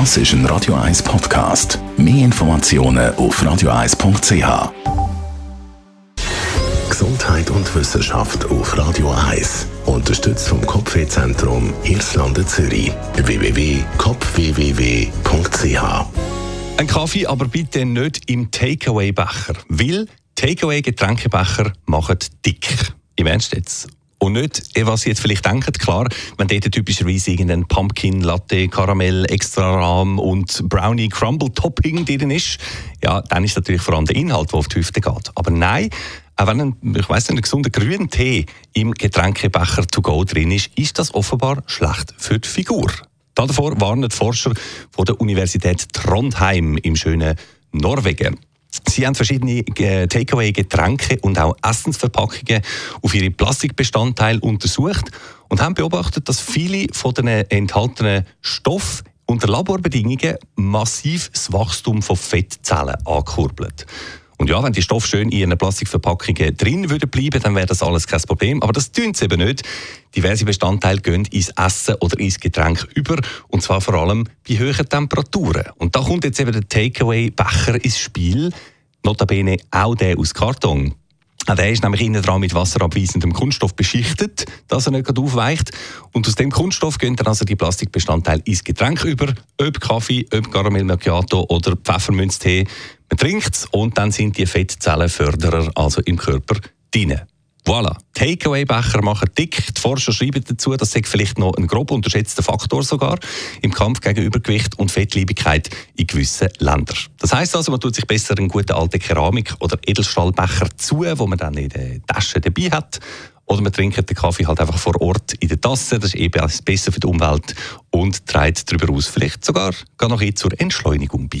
Das ist ein Radio 1 Podcast. Mehr Informationen auf radio1.ch. Gesundheit und Wissenschaft auf Radio 1. Unterstützt vom Kopfwehzentrum Irlande Zürich. www.kopfwww.ch. Ein Kaffee, aber bitte nicht im Takeaway-Becher. Weil Takeaway-Getränkebecher machen dick. Im Ernst jetzt. Und nicht, was Sie jetzt vielleicht denken, klar, wenn dort typischerweise irgendein Pumpkin Latte, Karamell, Extra Rahm und Brownie Crumble Topping drin ist, ja, dann ist natürlich vor allem der Inhalt, der auf die Hüfte geht. Aber nein, auch wenn ein, ich weiss ein gesunder grüner Tee im Getränkebecher to go drin ist, ist das offenbar schlecht für die Figur. Davor warnen Forscher von der Universität Trondheim im schönen Norwegen. Sie haben verschiedene äh, Takeaway-Getränke und auch Essensverpackungen auf ihre Plastikbestandteile untersucht und haben beobachtet, dass viele von den enthaltenen Stoffen unter Laborbedingungen massiv das Wachstum von Fettzellen ankurbeln. Und ja, wenn die Stoffe schön in ihren Plastikverpackungen drin würden bleiben, dann wäre das alles kein Problem. Aber das tun sie eben nicht. Diverse Bestandteile gehen ins Essen oder ins Getränk über. Und zwar vor allem bei hohen Temperaturen. Und da kommt jetzt eben der Takeaway-Becher ins Spiel. Notabene auch der aus Karton. Der ist nämlich innen dran mit wasserabweisendem Kunststoff beschichtet, dass er nicht aufweicht. Und aus dem Kunststoff gehen dann also die Plastikbestandteile ins Getränk über, ob Kaffee, ob Caramel Macchiato oder Pfefferminztee. Man trinkt es und dann sind die Fettzellenförderer also im Körper drin. Voilà. Takeaway-Becher machen dick. Die Forscher schreiben dazu, das sei vielleicht noch ein grob unterschätzter Faktor sogar im Kampf gegen Übergewicht und Fettliebigkeit in gewissen Ländern. Das heißt also, man tut sich besser einen guten alten Keramik- oder Edelstahlbecher zu, wo man dann in der Tasche dabei hat. Oder man trinkt den Kaffee halt einfach vor Ort in der Tasse. Das ist eben eh besser für die Umwelt und trägt darüber aus vielleicht sogar gar noch zur Entschleunigung bei.